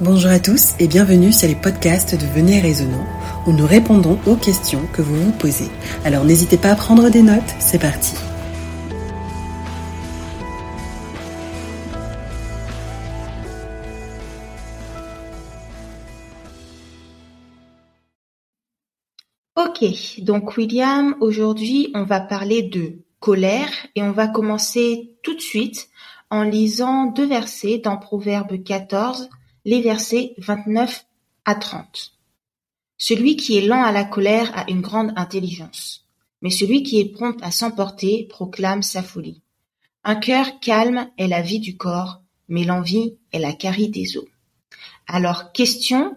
Bonjour à tous et bienvenue sur les podcasts de Venez Raisonnant où nous répondons aux questions que vous vous posez. Alors n'hésitez pas à prendre des notes, c'est parti. Ok, donc William, aujourd'hui on va parler de colère et on va commencer tout de suite en lisant deux versets dans Proverbe 14, les versets 29 à 30. Celui qui est lent à la colère a une grande intelligence, mais celui qui est prompt à s'emporter proclame sa folie. Un cœur calme est la vie du corps, mais l'envie est la carie des os. Alors, question,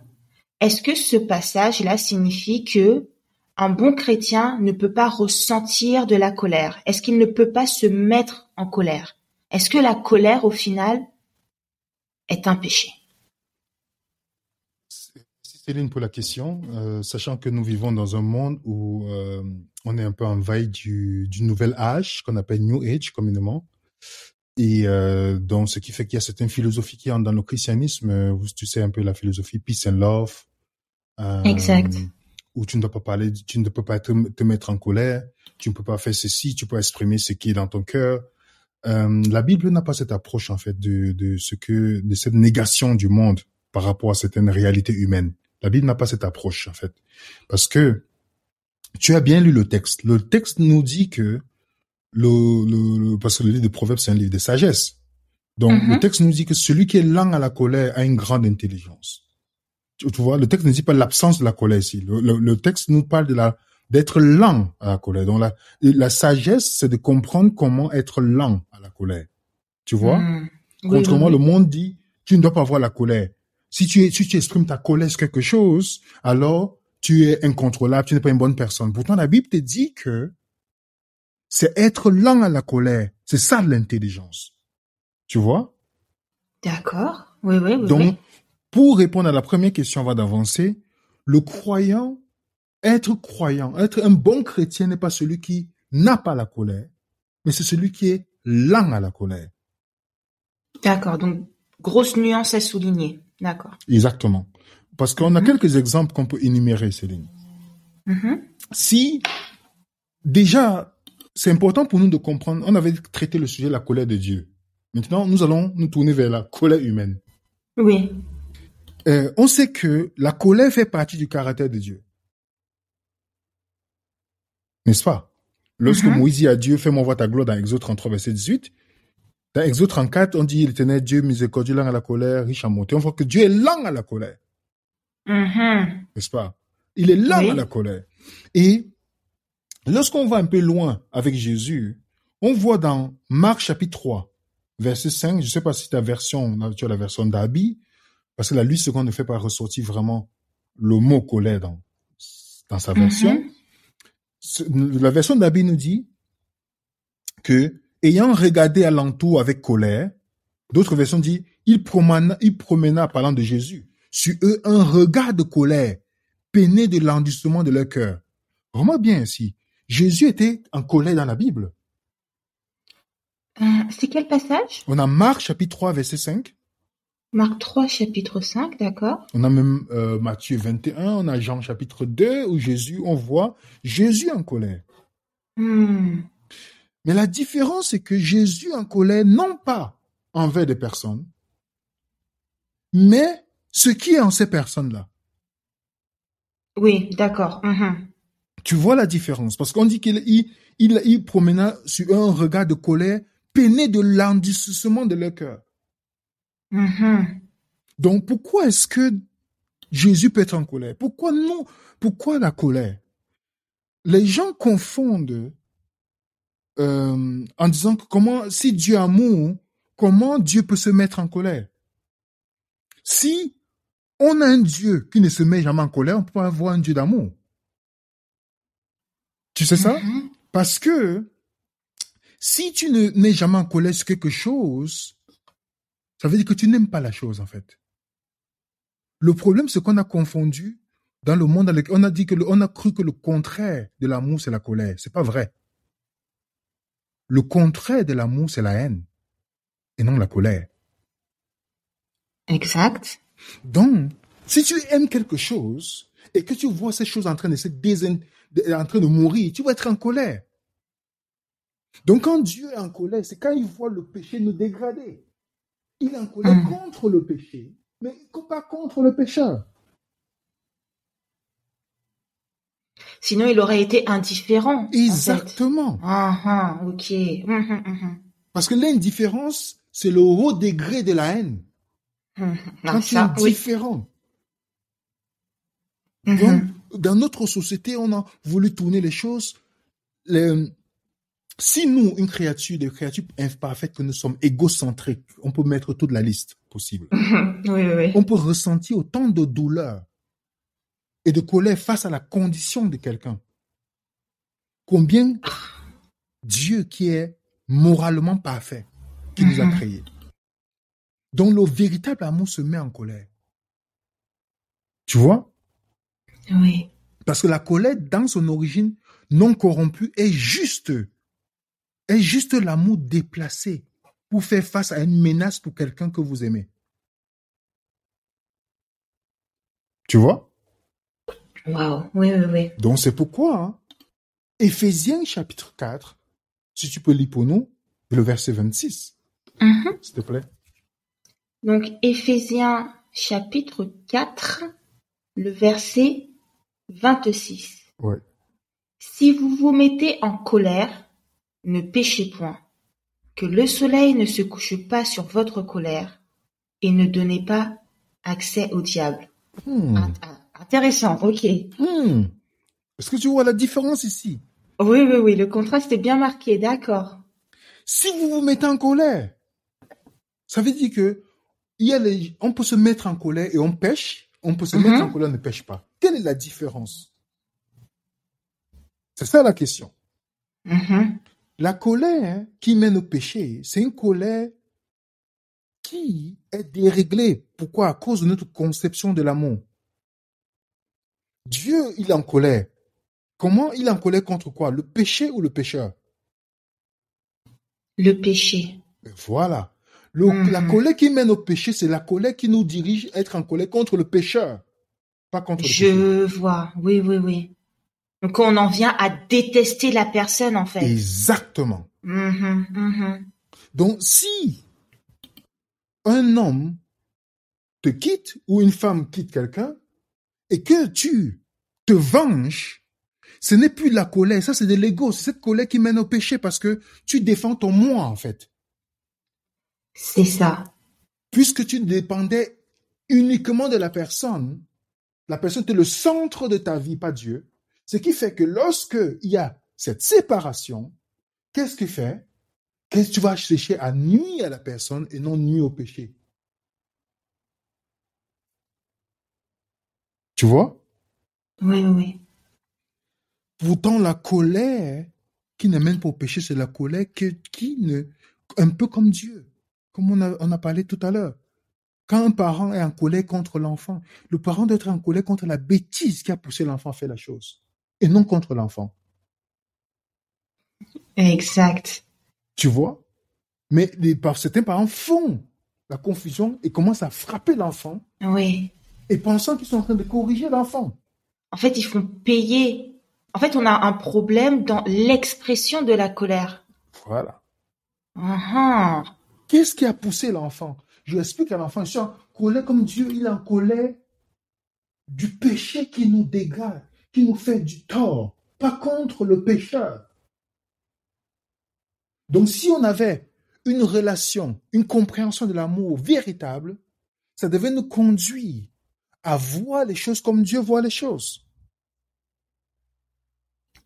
est-ce que ce passage-là signifie que un bon chrétien ne peut pas ressentir de la colère? Est-ce qu'il ne peut pas se mettre en colère? Est-ce que la colère, au final, est un péché? Céline pour la question, euh, sachant que nous vivons dans un monde où euh, on est un peu en veille du, du nouvel âge qu'on appelle New Age communément. Et euh, donc, ce qui fait qu'il y a certaines philosophies qui entrent dans le christianisme. Tu sais un peu la philosophie peace and love. Exact où tu ne dois pas parler, tu ne peux pas te, te, mettre en colère, tu ne peux pas faire ceci, tu peux exprimer ce qui est dans ton cœur. La Bible n'a pas cette approche en fait de, de ce que de cette négation du monde par rapport à certaines réalités humaines. La Bible n'a pas cette approche en fait, parce que tu as bien lu le texte. Le texte nous dit que le, le, parce que le livre de Proverbes c'est un livre de sagesse. Donc mm -hmm. le texte nous dit que celui qui est lent à la colère a une grande intelligence tu, vois, le texte ne dit pas l'absence de la colère ici. Le, le, le, texte nous parle de la d'être lent à la colère. Donc la, la sagesse, c'est de comprendre comment être lent à la colère. Tu vois? Mmh. Contrairement, oui. le monde dit, tu ne dois pas avoir la colère. Si tu, es, si tu exprimes ta colère sur quelque chose, alors tu es incontrôlable, tu n'es pas une bonne personne. Pourtant, la Bible te dit que c'est être lent à la colère. C'est ça l'intelligence. Tu vois? D'accord. Oui, oui, oui. Donc, oui. Pour répondre à la première question avant d'avancer, le croyant, être croyant, être un bon chrétien n'est pas celui qui n'a pas la colère, mais c'est celui qui est lent à la colère. D'accord, donc grosse nuance à souligner. D'accord. Exactement. Parce qu'on mm -hmm. a quelques exemples qu'on peut énumérer, Céline. Mm -hmm. Si, déjà, c'est important pour nous de comprendre, on avait traité le sujet de la colère de Dieu. Maintenant, nous allons nous tourner vers la colère humaine. Oui. Euh, on sait que la colère fait partie du caractère de Dieu. N'est-ce pas? Lorsque mm -hmm. Moïse dit à Dieu, fais-moi voir ta gloire dans Exode 33, verset 18, dans Exode 34, on dit, l'éternel Dieu miséricordieux, lent à la colère, riche en bonté. On voit que Dieu est lent à la colère. Mm -hmm. N'est-ce pas? Il est lent oui. à la colère. Et lorsqu'on va un peu loin avec Jésus, on voit dans Marc chapitre 3, verset 5, je ne sais pas si ta version, tu as la version d'Abi, parce que la Lutte seconde ne fait pas ressortir vraiment le mot colère dans, dans sa version. Mm -hmm. La version d'Abi nous dit que, ayant regardé alentour avec colère, d'autres versions disent, il promena, il promena, parlant de Jésus, sur eux un regard de colère, peiné de l'endurcissement de leur cœur. Remarque bien ici, Jésus était en colère dans la Bible. Euh, C'est quel passage? On a Marc chapitre 3 verset 5. Marc 3, chapitre 5, d'accord. On a même euh, Matthieu 21, on a Jean chapitre 2, où Jésus, on voit Jésus en colère. Mm. Mais la différence, c'est que Jésus en colère, non pas envers des personnes, mais ce qui est en ces personnes-là. Oui, d'accord. Mm -hmm. Tu vois la différence, parce qu'on dit qu'il il, il, il promena sur un regard de colère peiné de l'endurcissement de leur cœur. Mm -hmm. Donc pourquoi est-ce que Jésus peut être en colère? Pourquoi non? Pourquoi la colère? Les gens confondent euh, en disant que comment si Dieu amour, comment Dieu peut se mettre en colère? Si on a un Dieu qui ne se met jamais en colère, on peut pas avoir un Dieu d'amour. Tu sais ça? Mm -hmm. Parce que si tu ne n'es jamais en colère sur quelque chose, ça veut dire que tu n'aimes pas la chose, en fait. Le problème, c'est qu'on a confondu dans le monde, on a dit que le, on a cru que le contraire de l'amour, c'est la colère. C'est pas vrai. Le contraire de l'amour, c'est la haine et non la colère. Exact. Donc, si tu aimes quelque chose et que tu vois ces choses en train de se désin... en train de mourir, tu vas être en colère. Donc quand Dieu est en colère, c'est quand il voit le péché nous dégrader. Il est en colère Mhm. contre le péché, mais pas contre le pécheur. Sinon, il aurait été indifférent. Exactement. Ah, ah, ok. Mhm, mhm. Parce que l'indifférence, c'est le haut degré de la haine. Mhm. Quand tu es ça, oui. indifférent. Mhm. Donc, dans notre société, on a voulu tourner les choses. Les- si nous, une créature, des créatures imparfaites que nous sommes, égocentriques, on peut mettre toute la liste possible. Oui, oui, oui. On peut ressentir autant de douleur et de colère face à la condition de quelqu'un. Combien Dieu qui est moralement parfait, qui nous a Mhm. créés, dont le véritable amour se met en colère. Tu vois? Oui. Parce que la colère, dans son origine non corrompue, est juste. Est juste l'amour déplacé pour faire face à une menace pour quelqu'un que vous aimez. Tu vois? Waouh. Oui, oui, oui. Donc c'est pourquoi, hein, Éphésiens chapitre 4, si tu peux lire pour nous, le verset 26, Mhm. s'il te plaît. Donc, Éphésiens chapitre 4, le verset 26. Ouais. Si vous vous mettez en colère, ne péchez point. Que le soleil ne se couche pas sur votre colère et ne donnez pas accès au diable. Hmm. Int- ah, Intéressant, ok. Oui, Hmm. Est-ce que tu vois la différence ici? oui, oui, le contraste est bien marqué, d'accord. Si vous vous mettez en colère, ça veut dire que il y a les, on peut se mettre en colère et on pêche, on peut se Mhm. mettre en colère et on ne pêche pas. Quelle est la différence? C'est ça la question. Mhm. La colère qui mène au péché, c'est une colère qui est déréglée. Pourquoi? À cause de notre conception de l'amour. Dieu, il est en colère. Comment il est en colère contre quoi? Le péché ou le pécheur? Le péché. Voilà. Le- Mhm. La colère qui mène au péché, c'est la colère qui nous dirige à être en colère contre le pécheur, pas contre le. Je vois, oui, oui, oui. Donc on en vient à détester la personne en fait. Exactement. Mhm, mhm. Donc, si un homme te quitte ou une femme quitte quelqu'un et que tu te venges, ce n'est plus de la colère, ça c'est de l'ego, c'est cette colère qui mène au péché parce que tu défends ton moi en fait. C'est ça. Puisque tu dépendais uniquement de la personne, la personne était le centre de ta vie, pas Dieu. Ce qui fait que lorsque il y a cette séparation, qu'est-ce qu'il fait? Qu'est-ce que tu vas chercher à nuire à la personne et non nuire au péché? Tu vois? Oui, oui. Pourtant, la colère qui n'amène pas au péché, c'est la colère que- qui ne, un peu comme Dieu, comme on a, on a parlé tout à l'heure. Quand un parent est en colère contre l'enfant, le parent doit être en colère contre la bêtise qui a poussé l'enfant à faire la chose, et non contre l'enfant. Exact. Tu vois? Mais les, certains parents font la confusion et commencent à frapper l'enfant Oui. Et pensant qu'ils sont en train de corriger l'enfant. En fait, ils font payer. En fait, on a un problème dans l'expression de la colère. Voilà. Ah, ah. Qu'est-ce qui a poussé l'enfant? Je explique à l'enfant, je suis en colère comme Dieu, il est en colère du péché qui nous dégrade, qui nous fait du tort, pas contre le pécheur. Donc si on avait une relation, une compréhension de l'amour véritable, ça devait nous conduire à voir les choses comme Dieu voit les choses.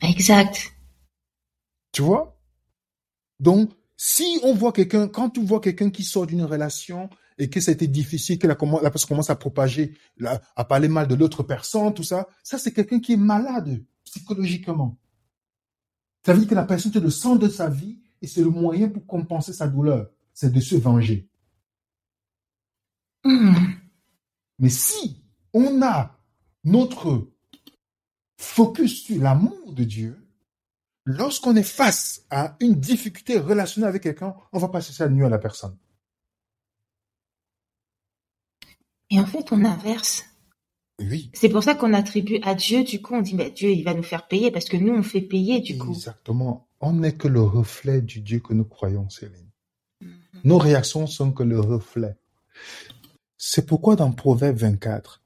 Exact. Tu vois? Donc, si on voit quelqu'un, quand tu vois quelqu'un qui sort d'une relation et que c'était difficile, que la, personne commence à propager, la- à parler mal de l'autre personne, tout ça, ça c'est quelqu'un qui est malade psychologiquement. Ça veut dire que la personne est le centre de sa vie et c'est le moyen pour compenser sa douleur, c'est de se venger. Hmm. Mais si on a notre focus sur l'amour de Dieu, lorsqu'on est face à une difficulté relationnelle avec quelqu'un, on va pas chercher à nuire à la personne. Et en fait, on inverse. Oui. C'est pour ça qu'on attribue à Dieu, du coup, on dit, mais Dieu, il va nous faire payer parce que nous, on fait payer, du coup. Exactement. On n'est que le reflet du Dieu que nous croyons, Céline. Nos réactions sont que le reflet. C'est pourquoi dans Proverbe 24,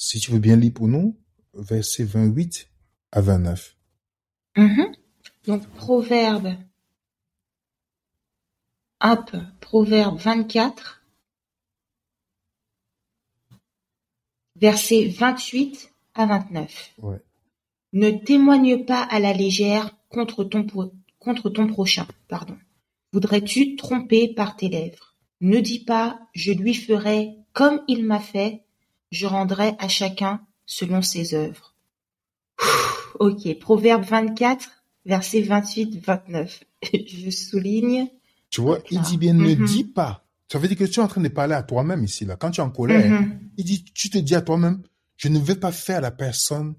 si tu veux bien lire pour nous, versets 28 à 29. Mhm. Donc, Proverbe. Hop, Proverbe 24, versets 28 à 29. Ouais. Ne témoigne pas à la légère contre ton, contre ton prochain. Pardon. Voudrais-tu tromper par tes lèvres? Ne dis pas je lui ferai comme il m'a fait, je rendrai à chacun selon ses œuvres. Ok, Proverbe 24, versets 28-29. Je souligne. Tu vois, il dit bien ne Mhm. dis pas. Ça veut dire que tu es en train de parler à toi-même ici, là. Quand tu es en colère, Mhm. il dit, tu te dis à toi-même, je ne vais pas faire la personne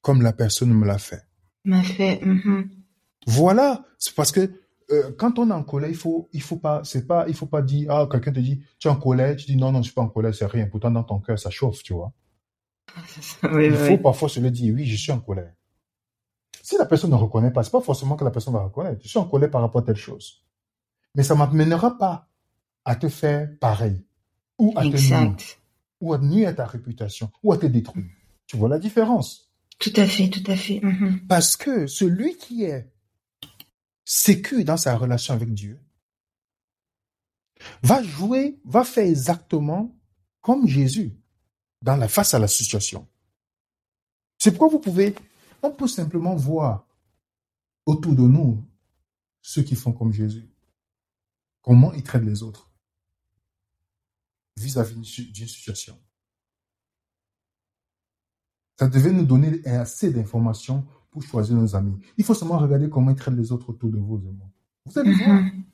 comme la personne me l'a fait. M'a fait. mhm. Voilà, c'est parce que euh, quand on est en colère, il faut, il faut pas, c'est pas, il faut pas dire, ah, quelqu'un te dit, tu es en colère, tu dis non, non, je suis pas en colère, c'est rien. Pourtant, dans ton cœur, ça chauffe, tu vois. Oui, Il oui. faut parfois se le dire, oui, je suis en colère. Si la personne ne reconnaît pas, c'est pas forcément que la personne va reconnaître. Je suis en colère par rapport à telle chose. Mais ça m'amènera pas à te faire pareil. Ou à te nuire. Ou à nuire à ta réputation. Ou à te détruire. Tu vois la différence? Tout à fait, tout à fait. mhm. Parce que celui qui est sécu dans sa relation avec Dieu va jouer, va faire exactement comme Jésus dans la face à la situation. C'est pourquoi vous pouvez, on peut simplement voir autour de nous ceux qui font comme Jésus. Comment ils traitent les autres vis-à-vis d'une situation. Ça devait nous donner assez d'informations pour choisir nos amis. Il faut seulement regarder comment ils traitent les autres autour de vous et moi. Vous allez voir. Mhm.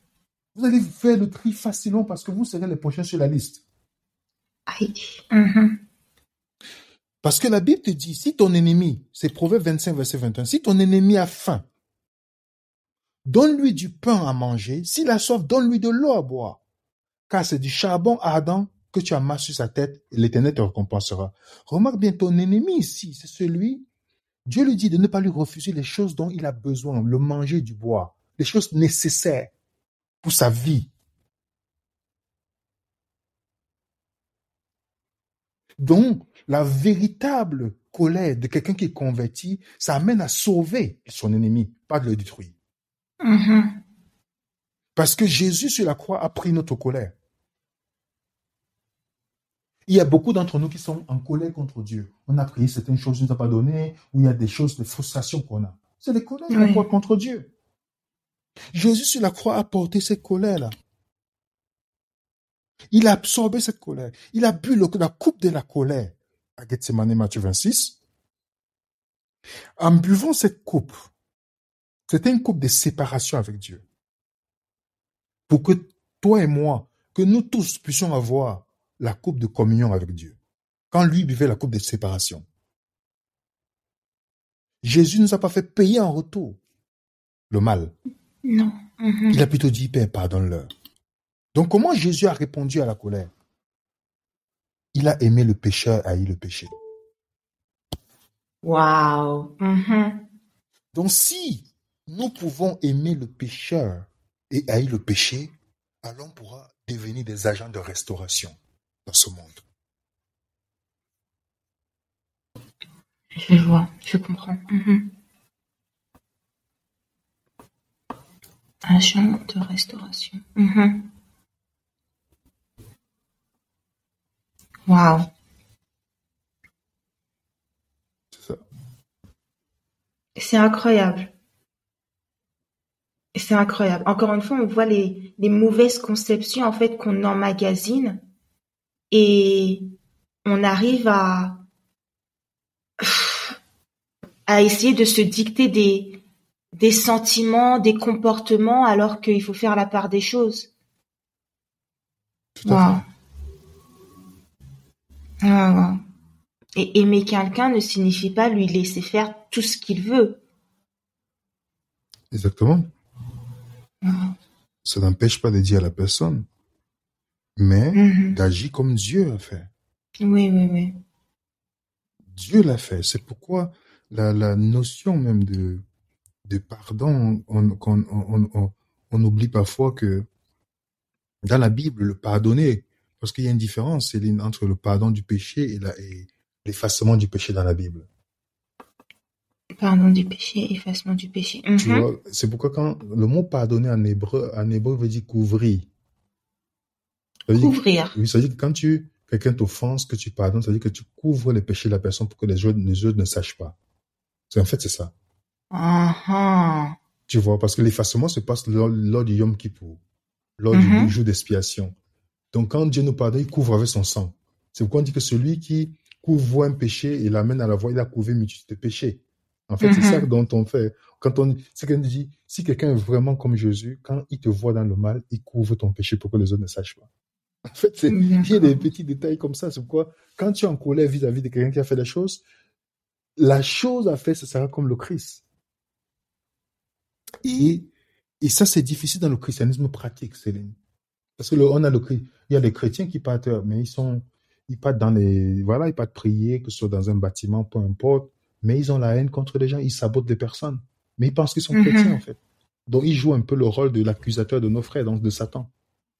Vous allez faire le tri facilement parce que vous serez les prochains sur la liste. Aïe. Mhm. Parce que la Bible te dit, si ton ennemi, c'est Proverbe 25, verset 21, si ton ennemi a faim, donne-lui du pain à manger, s'il a soif, donne-lui de l'eau à boire. Car c'est du charbon ardent que tu amasses sur sa tête et l'éternel te récompensera. Remarque bien, ton ennemi ici, c'est celui, Dieu lui dit de ne pas lui refuser les choses dont il a besoin, le manger, du boire, les choses nécessaires pour sa vie. Donc, la véritable colère de quelqu'un qui est converti, ça amène à sauver son ennemi, pas de le détruire. Mhm. Parce que Jésus sur la croix a pris notre colère. Il y a beaucoup d'entre nous qui sont en colère contre Dieu. On a prié certaines choses, il ne nous a pas donné, ou il y a des choses de frustration qu'on a. C'est des colères qu'on Oui. porte contre Dieu. Jésus sur la croix a porté cette colère-là. Il a absorbé cette colère. Il a bu le- la coupe de la colère à Gethsemane, Matthieu 26. En buvant cette coupe, c'était une coupe de séparation avec Dieu. Pour que toi et moi, que nous tous puissions avoir la coupe de communion avec Dieu. Quand lui buvait la coupe de séparation. Jésus ne nous a pas fait payer en retour le mal. Non. Mhm. Il a plutôt dit, Père, pardonne-leur. Donc comment Jésus a répondu à la colère? Il a aimé le pécheur, haï le péché. Waouh. Mhm. Donc si nous pouvons aimer le pécheur et haïr le péché, alors on pourra devenir des agents de restauration dans ce monde. Je vois, je comprends. Mhm. Agent de restauration. Mhm. Waouh. C'est ça. C'est incroyable. C'est incroyable. Encore une fois, on voit les, les mauvaises conceptions en fait qu'on emmagasine et on arrive à à essayer de se dicter des des sentiments, des comportements alors qu'il faut faire la part des choses. Tout à. Et aimer quelqu'un ne signifie pas lui laisser faire tout ce qu'il veut. Exactement. Ça n'empêche pas de dire à la personne, mais Mhm. d'agir comme Dieu a fait. Oui, oui, oui. Dieu l'a fait. C'est pourquoi la, la notion même de, de pardon, on, qu'on- on, on, on oublie parfois que dans la Bible, le pardonner, parce qu'il y a une différence, Céline, entre le pardon du péché et la- et l'effacement du péché dans la Bible. Pardon du péché, effacement du péché. Tu Mhm. vois, c'est pourquoi quand le mot pardonner en hébreu, en hébreu veut dire couvrir. Couvrir. oui, ça veut dire que quand tu, quelqu'un t'offense, que tu pardonnes, ça veut dire que tu couvres les péchés de la personne pour que les autres, les autres ne sachent pas. C'est, en fait, c'est ça. Ah. Tu vois, parce que l'effacement se passe lors, lors du Yom Kippour, lors du jour d'expiation. Donc, quand Dieu nous pardonne, il couvre avec son sang. C'est pourquoi on dit que celui qui couvre un péché et l'amène à la voie, il a couvert une multitude de péchés. En fait, c'est Mhm. ça dont on fait. Quand on, c'est qu'on dit, si quelqu'un est vraiment comme Jésus, quand il te voit dans le mal, il couvre ton péché pour que les autres ne sachent pas. En fait, il y a des petits détails comme ça. C'est pourquoi, quand tu es en colère vis-à-vis de quelqu'un qui a fait des choses, la chose à faire, ce sera comme le Christ. Et, et ça, c'est difficile dans le christianisme pratique, Céline. Parce que le, on a le, il y a des chrétiens qui partent, mais ils sont, ils partent dans les, voilà, ils partent prier, que ce soit dans un bâtiment, peu importe, mais ils ont la haine contre les gens, ils sabotent des personnes. Mais ils pensent qu'ils sont Mhm. chrétiens, en fait. Donc, ils jouent un peu le rôle de l'accusateur de nos frères, donc de Satan,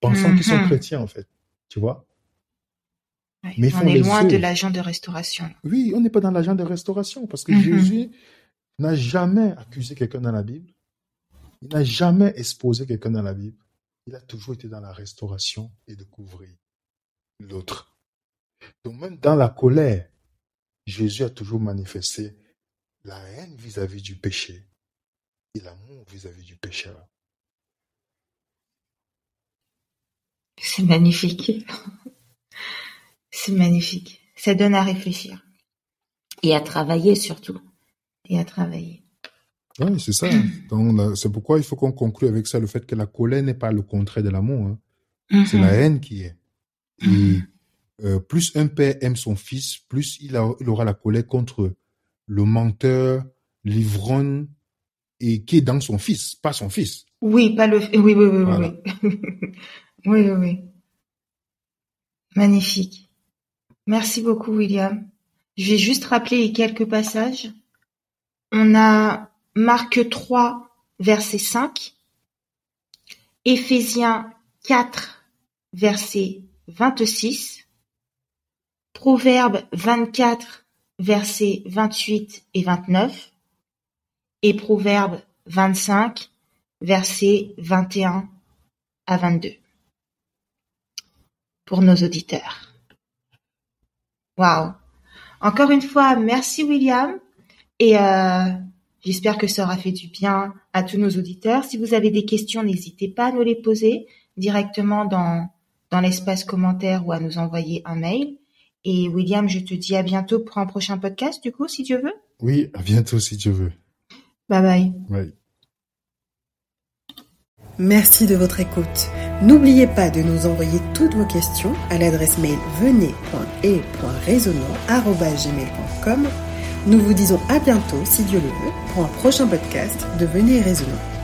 pensant qu'ils sont Mhm. chrétiens, en fait. Tu vois? Mais on est loin de l'agent de restauration. Oui, on n'est pas dans l'agent de restauration parce que Mhm. Jésus n'a jamais accusé quelqu'un dans la Bible. Il n'a jamais exposé quelqu'un dans la Bible. Il a toujours été dans la restauration et de couvrir l'autre. Donc même dans la colère, Jésus a toujours manifesté la haine vis-à-vis du péché et l'amour vis-à-vis du pécheur. C'est magnifique. C'est magnifique. Ça donne à réfléchir. Et à travailler surtout. Et à travailler. Oui, c'est ça. C'est pourquoi il faut qu'on conclue avec ça le fait que la colère n'est pas le contraire de l'amour. hein. C'est la haine qui est. Et euh, plus un père aime son fils, plus il, a- il aura la colère contre le menteur, l'ivrogne, et qui est dans son fils, pas son fils. Oui, pas le. Oui, oui, oui, oui, Voilà. oui. oui, oui, oui. Magnifique. Merci beaucoup, William. Je vais juste rappeler les quelques passages. On a Marc 3, verset 5. Éphésiens 4, verset 26. Proverbes 24, versets 28 et 29. Et Proverbes 25, versets 21 à 22 pour nos auditeurs. Waouh. Encore une fois, merci William et euh, j'espère que ça aura fait du bien à tous nos auditeurs. Si vous avez des questions, n'hésitez pas à nous les poser directement dans, dans l'espace commentaire ou à nous envoyer un mail. Et William, je te dis à bientôt pour un prochain podcast, du coup, si Dieu veut. Oui, à bientôt si Dieu veut. Bye bye. Merci de votre écoute. N'oubliez pas de nous envoyer toutes vos questions à l'adresse mail venez.et.raisonnant.gmail.com. Nous vous disons à bientôt, si Dieu le veut, pour un prochain podcast de Venez et Raisonnant.